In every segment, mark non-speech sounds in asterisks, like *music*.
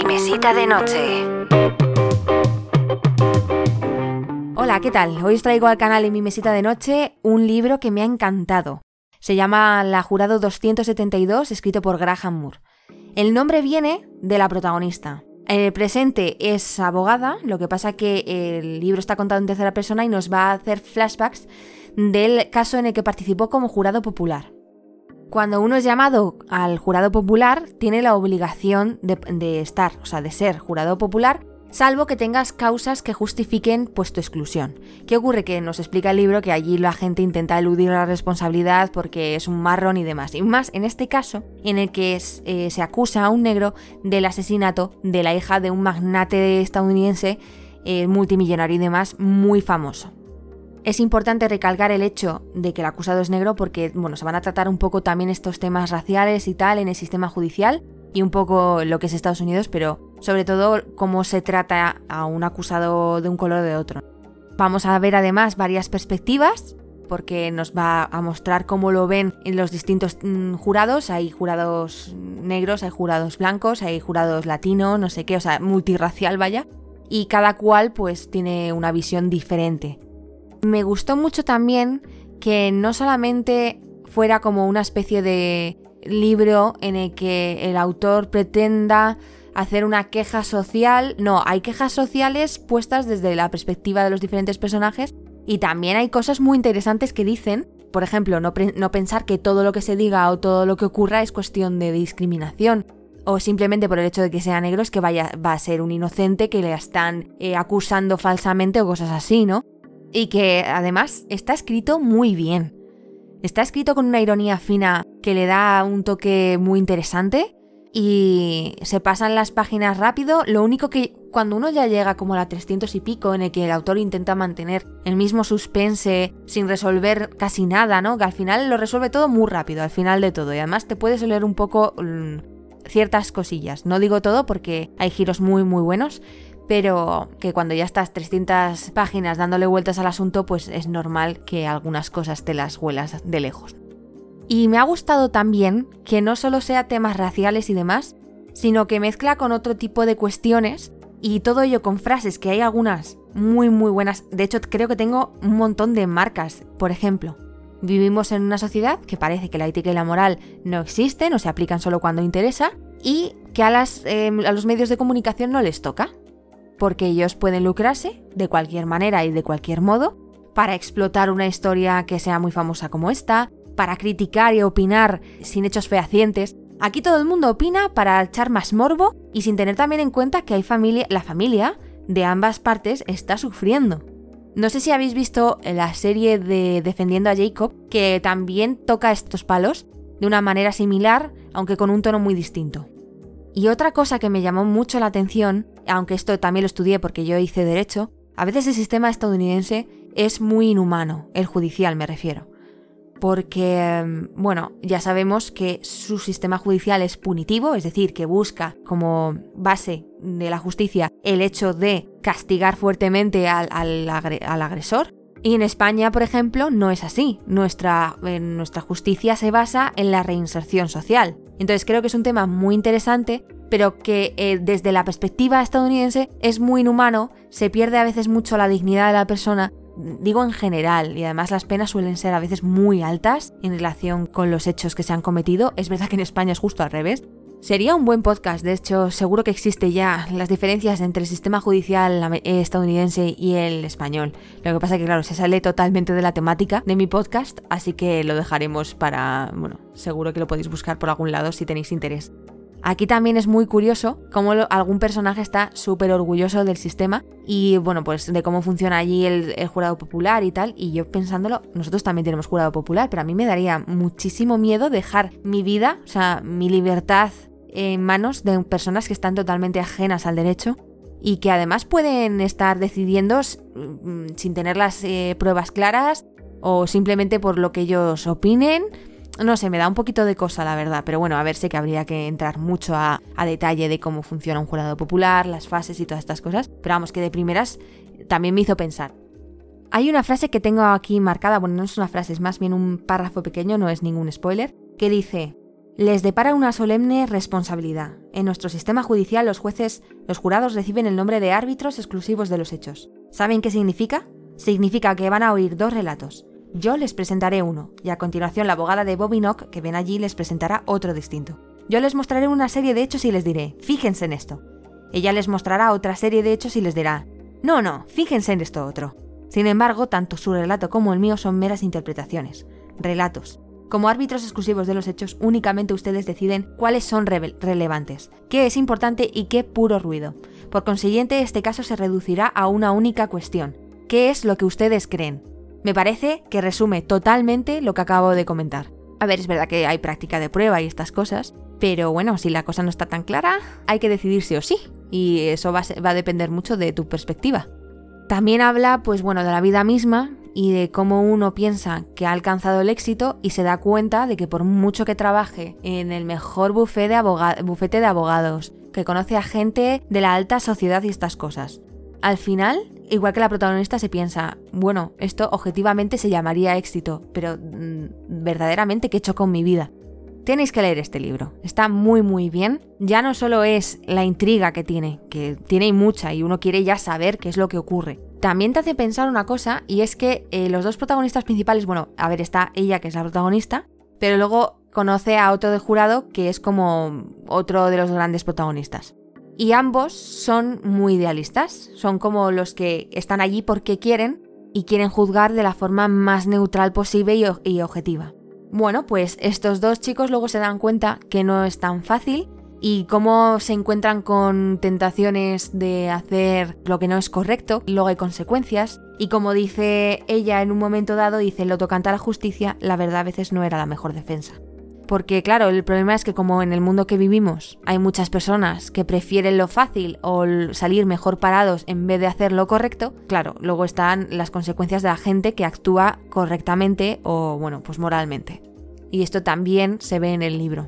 Mi mesita de noche. Hola, ¿qué tal? Hoy os traigo al canal en mi mesita de noche un libro que me ha encantado. Se llama La Jurado 272, escrito por Graham Moore. El nombre viene de la protagonista. En el presente es abogada, lo que pasa que el libro está contado en tercera persona y nos va a hacer flashbacks del caso en el que participó como jurado popular. Cuando uno es llamado al jurado popular, tiene la obligación de, estar, o sea, de ser jurado popular, salvo que tengas causas que justifiquen pues, tu exclusión. ¿Qué ocurre? Que nos explica el libro que allí la gente intenta eludir la responsabilidad porque es un marrón y demás. Y más en este caso, en el que eh, se acusa a un negro del asesinato de la hija de un magnate estadounidense eh, multimillonario y demás muy famoso. Es importante recalcar el hecho de que el acusado es negro porque, bueno, se van a tratar un poco también estos temas raciales y tal en el sistema judicial y un poco lo que es Estados Unidos, pero sobre todo cómo se trata a un acusado de un color o de otro. Vamos a ver además varias perspectivas porque nos va a mostrar cómo lo ven en los distintos mm, jurados. Hay jurados negros, hay jurados blancos, hay jurados latinos, no sé qué, o sea, multirracial vaya. Y cada cual pues tiene una visión diferente. Me gustó mucho también que no solamente fuera como una especie de libro en el que el autor pretenda hacer una queja social, no, hay quejas sociales puestas desde la perspectiva de los diferentes personajes y también hay cosas muy interesantes que dicen, por ejemplo, no, pensar que todo lo que se diga o todo lo que ocurra es cuestión de discriminación, o simplemente por el hecho de que sea negro es que vaya, va a ser un inocente que le están eh, acusando falsamente o cosas así, ¿no? Y que además está escrito muy bien. Está escrito con una ironía fina que le da un toque muy interesante y se pasan las páginas rápido. Lo único que cuando uno ya llega como a la 300 y pico, en el que el autor intenta mantener el mismo suspense sin resolver casi nada, ¿no? Que al final lo resuelve todo muy rápido, al final de todo. Y además te puedes leer un poco mm, ciertas cosillas. No digo todo porque hay giros muy, muy buenos, pero que cuando ya estás 300 páginas dándole vueltas al asunto, pues es normal que algunas cosas te las huelas de lejos. Y me ha gustado también que no solo sea temas raciales y demás, sino que mezcla con otro tipo de cuestiones y todo ello con frases que hay algunas muy muy buenas. De hecho, creo que tengo un montón de marcas. Por ejemplo, vivimos en una sociedad que parece que la ética y la moral no existen o se aplican solo cuando interesa y que a, eh, a los medios de comunicación no les toca porque ellos pueden lucrarse de cualquier manera y de cualquier modo para explotar una historia que sea muy famosa como esta, para criticar y opinar sin hechos fehacientes. Aquí todo el mundo opina para echar más morbo y sin tener también en cuenta que hay familia, la familia de ambas partes está sufriendo. No sé si habéis visto la serie de Defendiendo a Jacob, que también toca estos palos de una manera similar, aunque con un tono muy distinto. Y otra cosa que me llamó mucho la atención, aunque esto también lo estudié porque yo hice derecho, a veces el sistema estadounidense es muy inhumano, el judicial me refiero. Porque, mm, bueno, ya sabemos que su sistema judicial es punitivo, es decir, que busca como base de la justicia el hecho de castigar fuertemente al, agresor, y en España, por ejemplo, no es así. Nuestra, nuestra justicia se basa en la reinserción social. Entonces creo que es un tema muy interesante, pero que eh, desde la perspectiva estadounidense es muy inhumano, se pierde a veces mucho la dignidad de la persona, digo en general, y además las penas suelen ser a veces muy altas en relación con los hechos que se han cometido. Es verdad que en España es justo al revés, Sería un buen podcast, de hecho seguro que existe ya las diferencias entre el sistema judicial estadounidense y el español. Lo que pasa es que claro, se sale totalmente de la temática de mi podcast, así que lo dejaremos para, bueno, seguro que lo podéis buscar por algún lado si tenéis interés. Aquí también es muy curioso cómo algún personaje está súper orgulloso del sistema y bueno, pues de cómo funciona allí el, el, jurado popular y tal. Y yo pensándolo, nosotros también tenemos jurado popular, pero a mí me daría muchísimo miedo dejar mi vida, o sea, mi libertad en manos de personas que están totalmente ajenas al derecho y que además pueden estar decidiendo mm, sin tener las eh, pruebas claras o simplemente por lo que ellos opinen. No sé, me da un poquito de cosa la verdad, pero bueno, a ver, sé que habría que entrar mucho a, a detalle de cómo funciona un jurado popular, las fases y todas estas cosas, pero vamos, que de primeras también me hizo pensar. Hay una frase que tengo aquí marcada, bueno, no es una frase, es más bien un párrafo pequeño, no es ningún spoiler, que dice, les depara una solemne responsabilidad. En nuestro sistema judicial los jueces, los jurados reciben el nombre de árbitros exclusivos de los hechos. ¿Saben qué significa? Significa que van a oír dos relatos. Yo les presentaré uno, y a continuación la abogada de Bobby Nock, que ven allí, les presentará otro distinto. Yo les mostraré una serie de hechos y les diré, fíjense en esto. Ella les mostrará otra serie de hechos y les dirá, no, no, fíjense en esto otro. Sin embargo, tanto su relato como el mío son meras interpretaciones, relatos. Como árbitros exclusivos de los hechos, únicamente ustedes deciden cuáles son relevantes, qué es importante y qué puro ruido. Por consiguiente, este caso se reducirá a una única cuestión. ¿Qué es lo que ustedes creen? Me parece que resume totalmente lo que acabo de comentar. A ver, es verdad que hay práctica de prueba y estas cosas, pero bueno, si la cosa no está tan clara, hay que decidir sí o sí, y eso va a, depender mucho de tu perspectiva. También habla, pues bueno, de la vida misma y de cómo uno piensa que ha alcanzado el éxito y se da cuenta de que por mucho que trabaje en el mejor bufete de, abogados, que conoce a gente de la alta sociedad y estas cosas, al final, igual que la protagonista se piensa, bueno, esto objetivamente se llamaría éxito, pero mm, verdaderamente, ¿qué he hecho con mi vida? Tenéis que leer este libro, está muy muy bien. Ya no solo es la intriga que tiene, que tiene mucha y uno quiere ya saber qué es lo que ocurre. También te hace pensar una cosa y es que eh, los dos protagonistas principales, bueno, a ver, está ella que es la protagonista, pero luego conoce a otro de jurado que es como otro de los grandes protagonistas. Y ambos son muy idealistas, son como los que están allí porque quieren y quieren juzgar de la forma más neutral posible y objetiva. Bueno, pues estos dos chicos luego se dan cuenta que no es tan fácil y cómo se encuentran con tentaciones de hacer lo que no es correcto, luego hay consecuencias, y como dice ella en un momento dado, dice, lo tocante a la justicia, la verdad a veces no era la mejor defensa. Porque claro, el problema es que como en el mundo que vivimos hay muchas personas que prefieren lo fácil o salir mejor parados en vez de hacer lo correcto, claro, luego están las consecuencias de la gente que actúa correctamente o bueno, pues moralmente. Y esto también se ve en el libro.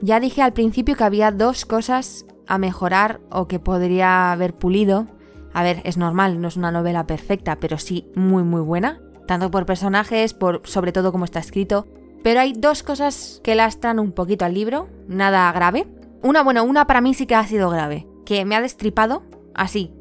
Ya dije al principio que había dos cosas a mejorar o que podría haber pulido. A ver, es normal, no es una novela perfecta, pero sí muy muy buena, tanto por personajes, por sobre todo cómo está escrito, pero hay dos cosas que lastran un poquito al libro, nada grave. Una, bueno, una para mí sí que ha sido grave, que me ha destripado, así,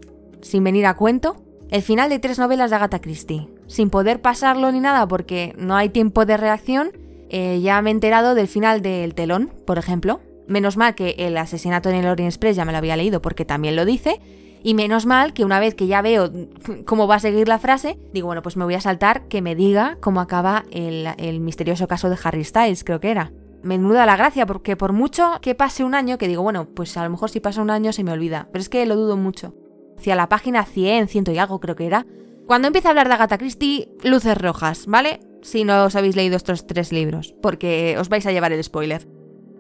sin venir a cuento, el final de tres novelas de Agatha Christie. Sin poder pasarlo ni nada porque no hay tiempo de reacción, eh, ya me he enterado del final del telón, por ejemplo. Menos mal que el asesinato en el Orient Express ya me lo había leído porque también lo dice. Y menos mal que una vez que ya veo *laughs* cómo va a seguir la frase, digo, bueno, pues me voy a saltar que me diga cómo acaba el, misterioso caso de Harry Styles, creo que era. Menuda la gracia, porque por mucho que pase un año, que digo, bueno, pues a lo mejor si pasa un año se me olvida, pero es que lo dudo mucho. Hacia la página 100, ciento y algo creo que era, cuando empieza a hablar de Agatha Christie, luces rojas, ¿vale? Si no os habéis leído estos tres libros, porque os vais a llevar el spoiler.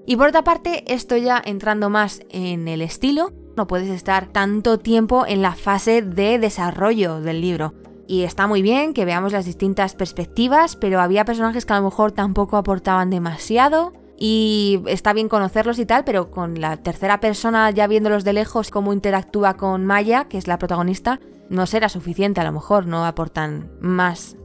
Y por otra parte, esto ya entrando más en el estilo, no puedes estar tanto tiempo en la fase de desarrollo del libro. Y está muy bien que veamos las distintas perspectivas, pero había personajes que a lo mejor tampoco aportaban demasiado. Y está bien conocerlos y tal, pero con la tercera persona ya viéndolos de lejos, cómo interactúa con Maya, que es la protagonista, no será suficiente a lo mejor, no aportan más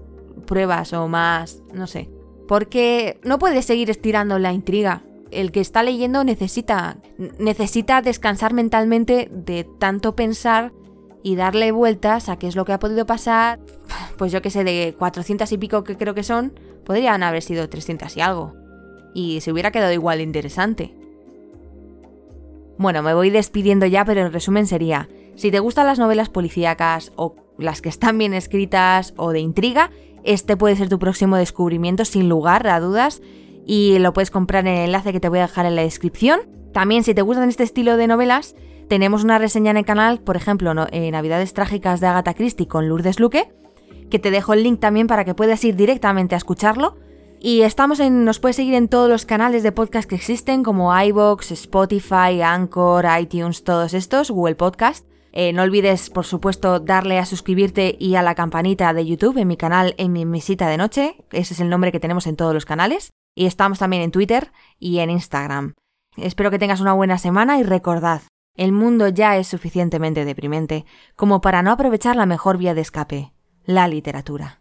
pruebas o más, no sé. Porque no puedes seguir estirando la intriga el que está leyendo necesita, necesita descansar mentalmente de tanto pensar y darle vueltas a qué es lo que ha podido pasar. Pues yo que sé, de 400 y pico que creo que son, podrían haber sido 300 y algo. Y se hubiera quedado igual interesante. Bueno, me voy despidiendo ya, pero en resumen sería, si te gustan las novelas policíacas o las que están bien escritas o de intriga, este puede ser tu próximo descubrimiento sin lugar a dudas y lo puedes comprar en el enlace que te voy a dejar en la descripción. También si te gustan este estilo de novelas, tenemos una reseña en el canal, por ejemplo, en Navidades Trágicas de Agatha Christie con Lourdes Luque, que te dejo el link también para que puedas ir directamente a escucharlo. Y estamos en, nos puedes seguir en todos los canales de podcast que existen, como iBox, Spotify, Anchor, iTunes, todos estos, Google Podcast. Eh, no olvides, por supuesto, darle a suscribirte y a la campanita de YouTube en mi canal en mi mesita de noche. Ese es el nombre que tenemos en todos los canales y estamos también en Twitter y en Instagram. Espero que tengas una buena semana y recordad, el mundo ya es suficientemente deprimente como para no aprovechar la mejor vía de escape, la literatura.